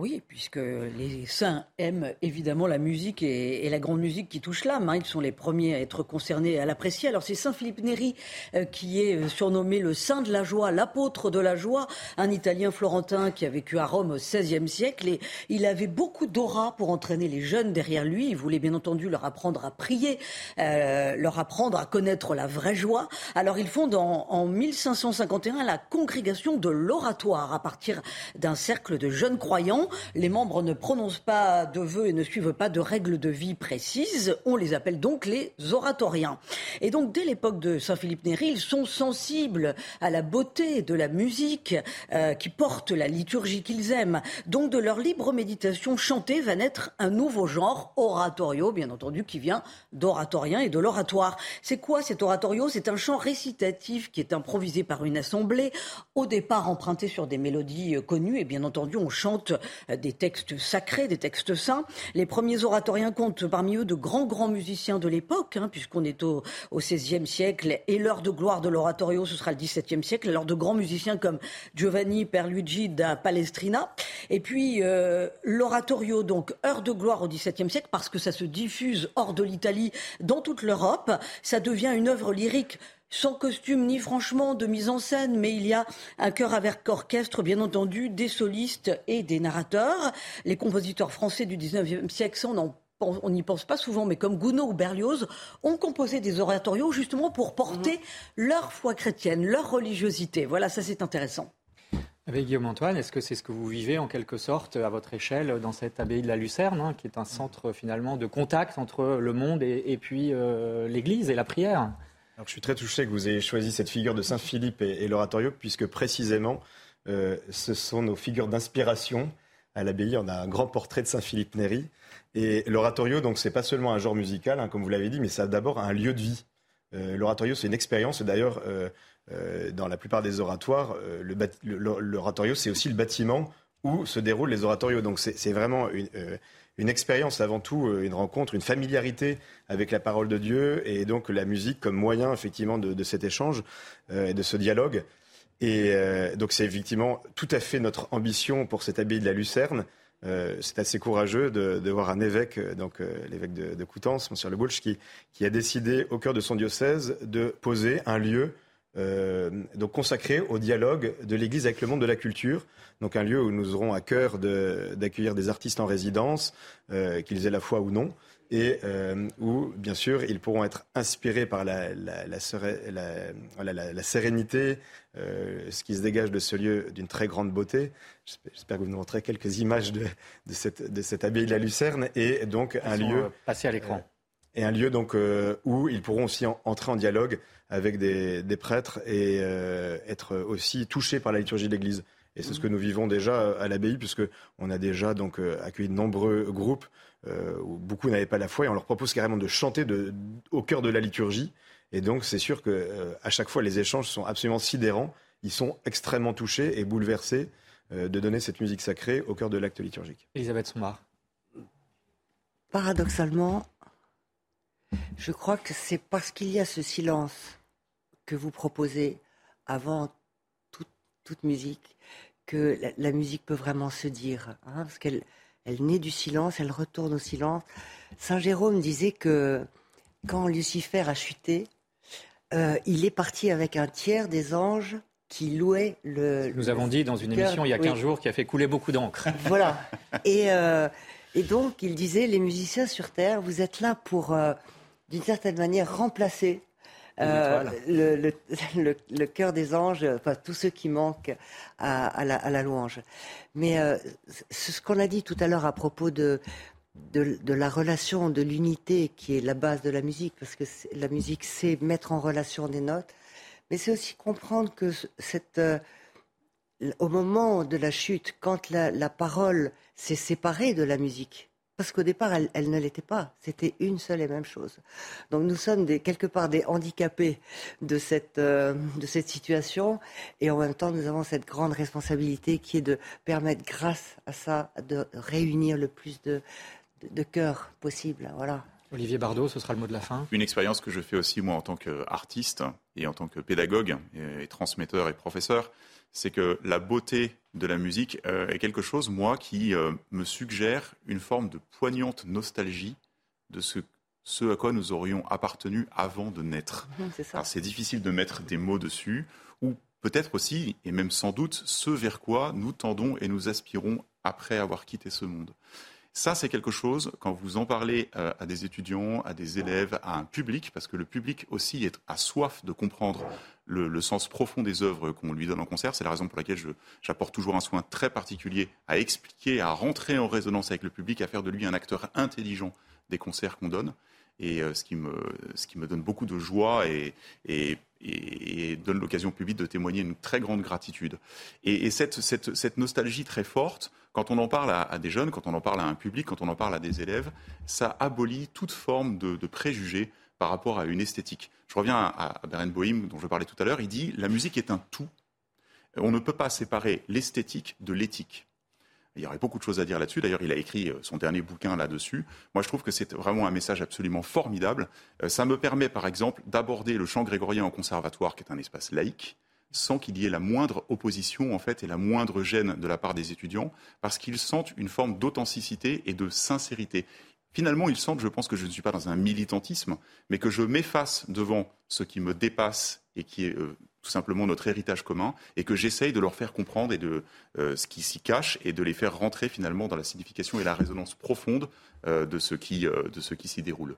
Oui, puisque les saints aiment évidemment la musique et, la grande musique qui touche l'âme. Hein. Ils sont les premiers à être concernés et à l'apprécier. Alors c'est Saint Philippe Neri euh, qui est euh, surnommé le saint de la joie, l'apôtre de la joie, un Italien florentin qui a vécu à Rome au XVIe siècle et il avait beaucoup d'aura pour entraîner les jeunes derrière lui. Il voulait bien entendu leur apprendre à prier, euh, leur apprendre à connaître la vraie joie. Alors il fonde en, en 1551 la congrégation de l'oratoire à partir d'un cercle de jeunes croyants les membres ne prononcent pas de vœux et ne suivent pas de règles de vie précises. On les appelle donc les oratoriens. Et donc, dès l'époque de Saint-Philippe Néry, ils sont sensibles à la beauté de la musique euh, qui porte la liturgie qu'ils aiment. Donc, de leur libre méditation chantée va naître un nouveau genre, oratorio, bien entendu, qui vient d'oratorien et de l'oratoire. C'est quoi cet oratorio? C'est un chant récitatif qui est improvisé par une assemblée, au départ emprunté sur des mélodies connues, et bien entendu, on chante des textes sacrés, des textes saints. Les premiers oratoriens comptent parmi eux de grands, grands musiciens de l'époque, hein, puisqu'on est au, au XVIe siècle, et l'heure de gloire de l'oratorio, ce sera le XVIIe siècle, l'heure de grands musiciens comme Giovanni Perluigi da Palestrina. Et puis, euh, l'oratorio, donc, heure de gloire au XVIIe siècle, parce que ça se diffuse hors de l'Italie, dans toute l'Europe. Ça devient une œuvre lyrique sans costume ni franchement de mise en scène, mais il y a un chœur avec orchestre, bien entendu, des solistes et des narrateurs. Les compositeurs français du XIXe siècle, on n'y pense pas souvent, mais comme Gounod ou Berlioz, ont composé des oratorios justement pour porter mmh. leur foi chrétienne, leur religiosité. Voilà, ça c'est intéressant. Avec Guillaume Antoine, est-ce que c'est ce que vous vivez en quelque sorte à votre échelle dans cette abbaye de la Lucerne, hein, qui est un centre finalement de contact entre le monde et, puis euh, l'Église et la prière? Alors, je suis très touché que vous ayez choisi cette figure de Saint Philippe et, l'oratorio, puisque précisément, euh, ce sont nos figures d'inspiration. À l'abbaye, on a un grand portrait de Saint Philippe Néri. Et l'oratorio, donc, c'est pas seulement un genre musical, hein, comme vous l'avez dit, mais c'est d'abord un lieu de vie. Euh, l'oratorio, c'est une expérience. D'ailleurs, euh, dans la plupart des oratoires, l'oratorio, c'est aussi le bâtiment où se déroulent les oratorios. Donc, c'est vraiment une une expérience avant tout, euh, une rencontre, une familiarité avec la parole de Dieu et donc la musique comme moyen effectivement de, cet échange euh, et de ce dialogue. Et euh, donc c'est effectivement tout à fait notre ambition pour cette abbaye de la Lucerne. c'est assez courageux de, voir un évêque, donc l'évêque de, Coutances, Monsieur Le Boulch, qui, qui, a décidé au cœur de son diocèse de poser un lieu donc consacré au dialogue de l'Église avec le monde de la culture donc un lieu où nous aurons à cœur d'accueillir des artistes en résidence, euh, qu'ils aient la foi ou non, et euh, où, bien sûr, ils pourront être inspirés par la, sérénité, euh, ce qui se dégage de ce lieu d'une très grande beauté. J'espère que vous nous montrerez quelques images de, cette, abbaye de la Lucerne, et donc un lieu... Passé à l'écran. Et un lieu donc où ils pourront aussi entrer en dialogue avec des, des prêtres et être aussi touchés par la liturgie de l'Église. Et c'est ce que nous vivons déjà à l'abbaye, puisque on a déjà donc euh, accueilli de nombreux groupes euh, où beaucoup n'avaient pas la foi, et on leur propose carrément de chanter au cœur de la liturgie. Et donc c'est sûr que euh, à chaque fois les échanges sont absolument sidérants. Ils sont extrêmement touchés et bouleversés de donner cette musique sacrée au cœur de l'acte liturgique. Elisabeth Sommar. Paradoxalement, je crois que c'est parce qu'il y a ce silence que vous proposez avant toute musique que la, musique peut vraiment se dire, hein, parce qu'elle elle naît du silence, elle retourne au silence. Saint Jérôme disait que quand Lucifer a chuté, euh, il est parti avec un tiers des anges qui louaient le. Nous avons dit dans une émission il y a 15 jours qui a fait couler beaucoup d'encre. Voilà. Et, euh, et, donc, il disait les musiciens sur Terre, vous êtes là pour, euh, d'une certaine manière, remplacer euh, le, le, cœur des anges, enfin tous ceux qui manquent à, la, louange. Mais euh, ce qu'on a dit tout à l'heure à propos de, de, la relation, de l'unité qui est la base de la musique, parce que la musique c'est mettre en relation des notes, mais c'est aussi comprendre que cette, euh, au moment de la chute, quand la, la parole s'est séparée de la musique, parce qu'au départ, elle, ne l'était pas. C'était une seule et même chose. Donc nous sommes des, quelque part des handicapés de cette, euh, de cette situation. Et en même temps, nous avons cette grande responsabilité qui est de permettre, grâce à ça, de réunir le plus de, de, cœurs possible. Voilà. Olivier Bardot, ce sera le mot de la fin. Une expérience que je fais aussi moi en tant qu'artiste et en tant que pédagogue et transmetteur et professeur, c'est que la beauté de la musique euh, est quelque chose, moi, qui euh, me suggère une forme de poignante nostalgie de ce, ce à quoi nous aurions appartenu avant de naître. C'est difficile de mettre des mots dessus, ou peut-être aussi, et même sans doute, ce vers quoi nous tendons et nous aspirons après avoir quitté ce monde. Ça, c'est quelque chose, quand vous en parlez euh, à des étudiants, à des élèves, à un public, parce que le public aussi est, a soif de comprendre le, sens profond des œuvres qu'on lui donne en concert. C'est la raison pour laquelle j'apporte toujours un soin très particulier à expliquer, à rentrer en résonance avec le public, à faire de lui un acteur intelligent des concerts qu'on donne. Et euh, ce, qui me, donne beaucoup de joie et, donne l'occasion publique de témoigner une très grande gratitude. Et, cette, nostalgie très forte, quand on en parle à, des jeunes, quand on en parle à un public, quand on en parle à des élèves, ça abolit toute forme de, de préjugés par rapport à une esthétique. Je reviens à, à Beren Bohim, dont je parlais tout à l'heure. Il dit la musique est un tout. On ne peut pas séparer l'esthétique de l'éthique. Il y aurait beaucoup de choses à dire là-dessus. D'ailleurs, il a écrit son dernier bouquin là-dessus. Moi, je trouve que c'est vraiment un message absolument formidable. ça me permet, par exemple, d'aborder le chant grégorien au conservatoire, qui est un espace laïque sans qu'il y ait la moindre opposition en fait et la moindre gêne de la part des étudiants, parce qu'ils sentent une forme d'authenticité et de sincérité. Finalement, ils sentent, je pense que je ne suis pas dans un militantisme, mais que je m'efface devant ce qui me dépasse et qui est euh, tout simplement notre héritage commun, et que j'essaye de leur faire comprendre et de euh, ce qui s'y cache et de les faire rentrer finalement dans la signification et la résonance profonde de ce qui, de ce qui s'y déroule.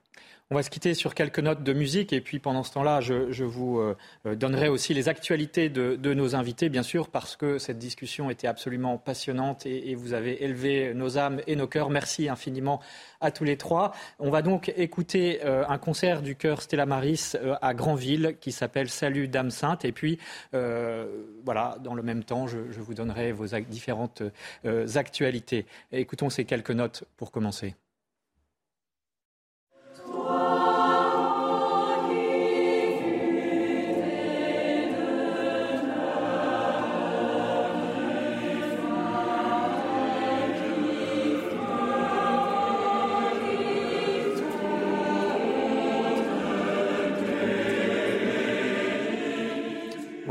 On va se quitter sur quelques notes de musique et puis pendant ce temps-là, je, vous euh, donnerai aussi les actualités de, nos invités, bien sûr, parce que cette discussion était absolument passionnante et, vous avez élevé nos âmes et nos cœurs. Merci infiniment à tous les trois. On va donc écouter euh, un concert du chœur Stella Maris euh, à Granville qui s'appelle Salut Dame Sainte. Et puis, voilà, dans le même temps, je, je vous donnerai vos différentes actualités. Écoutons ces quelques notes pour commencer.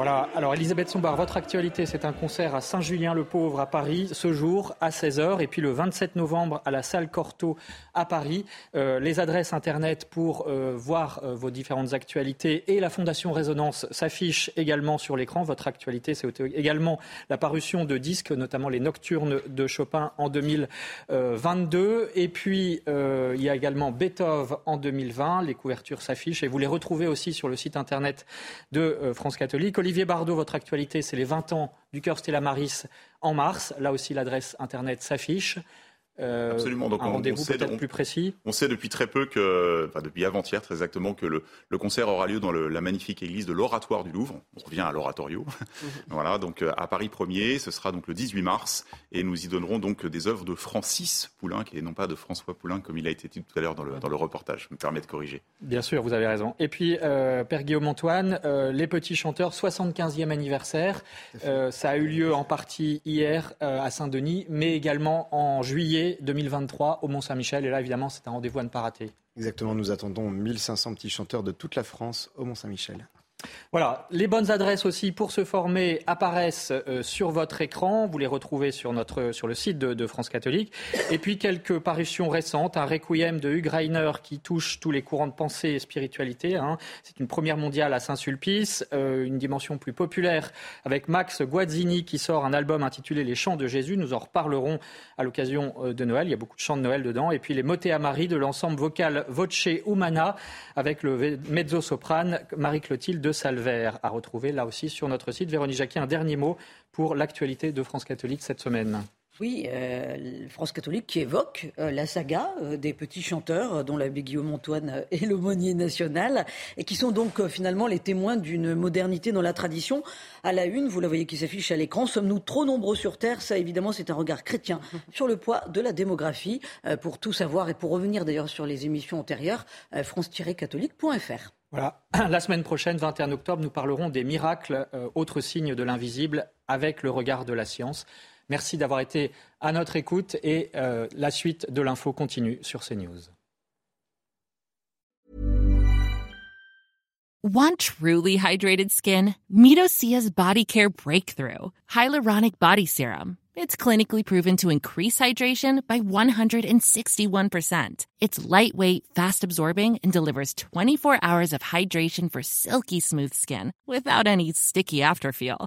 Voilà, alors Elisabeth Sombar, votre actualité, c'est un concert à Saint-Julien-le-Pauvre à Paris, ce jour à 16h, et puis le 27 novembre à la salle Cortot à Paris. Euh, les adresses Internet pour euh, voir euh, vos différentes actualités et la Fondation Résonance s'affichent également sur l'écran. Votre actualité, c'est également la parution de disques, notamment les Nocturnes de Chopin en 2022. Et puis, il y a également Beethoven en 2020. Les couvertures s'affichent et vous les retrouvez aussi sur le site Internet de France Catholique. Olivier Bardot, votre actualité, c'est les 20 ans du cœur Stella Maris en mars. Là aussi, l'adresse Internet s'affiche. Euh, Absolument. Donc, un rendez-vous peut-être plus précis. On sait depuis très peu que, enfin depuis avant-hier très exactement, que le, le, concert aura lieu dans le, la magnifique église de l'Oratoire du Louvre. On revient à l'oratorio. Mhm. voilà, donc euh, à Paris 1er, ce sera donc le 18 mars, et nous y donnerons donc des œuvres de Francis Poulain, qui est non pas de François Poulain comme il a été dit tout à l'heure dans le, dans le reportage. Je me permets de corriger. Bien sûr, vous avez raison. Et puis euh, Père Guillaume Antoine, euh, les petits chanteurs, 75e anniversaire. Euh, ça a eu lieu en partie hier à Saint-Denis, mais également en juillet 2023 au Mont-Saint-Michel. Et là, évidemment, c'est un rendez-vous à ne pas rater. Exactement, nous attendons 1500 petits chanteurs de toute la France au Mont-Saint-Michel. Voilà, les bonnes adresses aussi pour se former apparaissent euh, sur votre écran. Vous les retrouvez sur, notre, sur le site de, France Catholique. Et puis quelques parutions récentes. Un requiem de Hugh Reiner qui touche tous les courants de pensée et spiritualité. Hein. C'est une première mondiale à Saint-Sulpice. Euh, une dimension plus populaire avec Max Guazzini qui sort un album intitulé Les chants de Jésus. Nous en reparlerons à l'occasion euh, de Noël. Il y a beaucoup de chants de Noël dedans. Et puis les motés à Marie de l'ensemble vocal Voce Humana avec le mezzo-soprane Marie-Clotilde Salver à retrouver là aussi sur notre site. Véronique Jacquet, un dernier mot pour l'actualité de France catholique cette semaine. Oui, euh, France catholique qui évoque euh, la saga euh, des petits chanteurs, dont l'abbé Guillaume Antoine est l'aumônier national, et qui sont donc finalement les témoins d'une modernité dans la tradition. À la une, vous la voyez qui s'affiche à l'écran, sommes-nous trop nombreux sur Terre? Ça, évidemment, c'est un regard chrétien sur le poids de la démographie. pour tout savoir et pour revenir d'ailleurs sur les émissions antérieures, france-catholique.fr. Voilà. La semaine prochaine, 21 octobre, nous parlerons des miracles, euh, autres signes de l'invisible, avec le regard de la science. Merci d'avoir été à notre écoute et euh, la suite de l'info continue sur CNews. Want truly hydrated skin? Midosia's Body Care Breakthrough Hyaluronic Body Serum. It's clinically proven to increase hydration by 161%. It's lightweight, fast absorbing, and delivers 24 hours of hydration for silky smooth skin without any sticky afterfeel.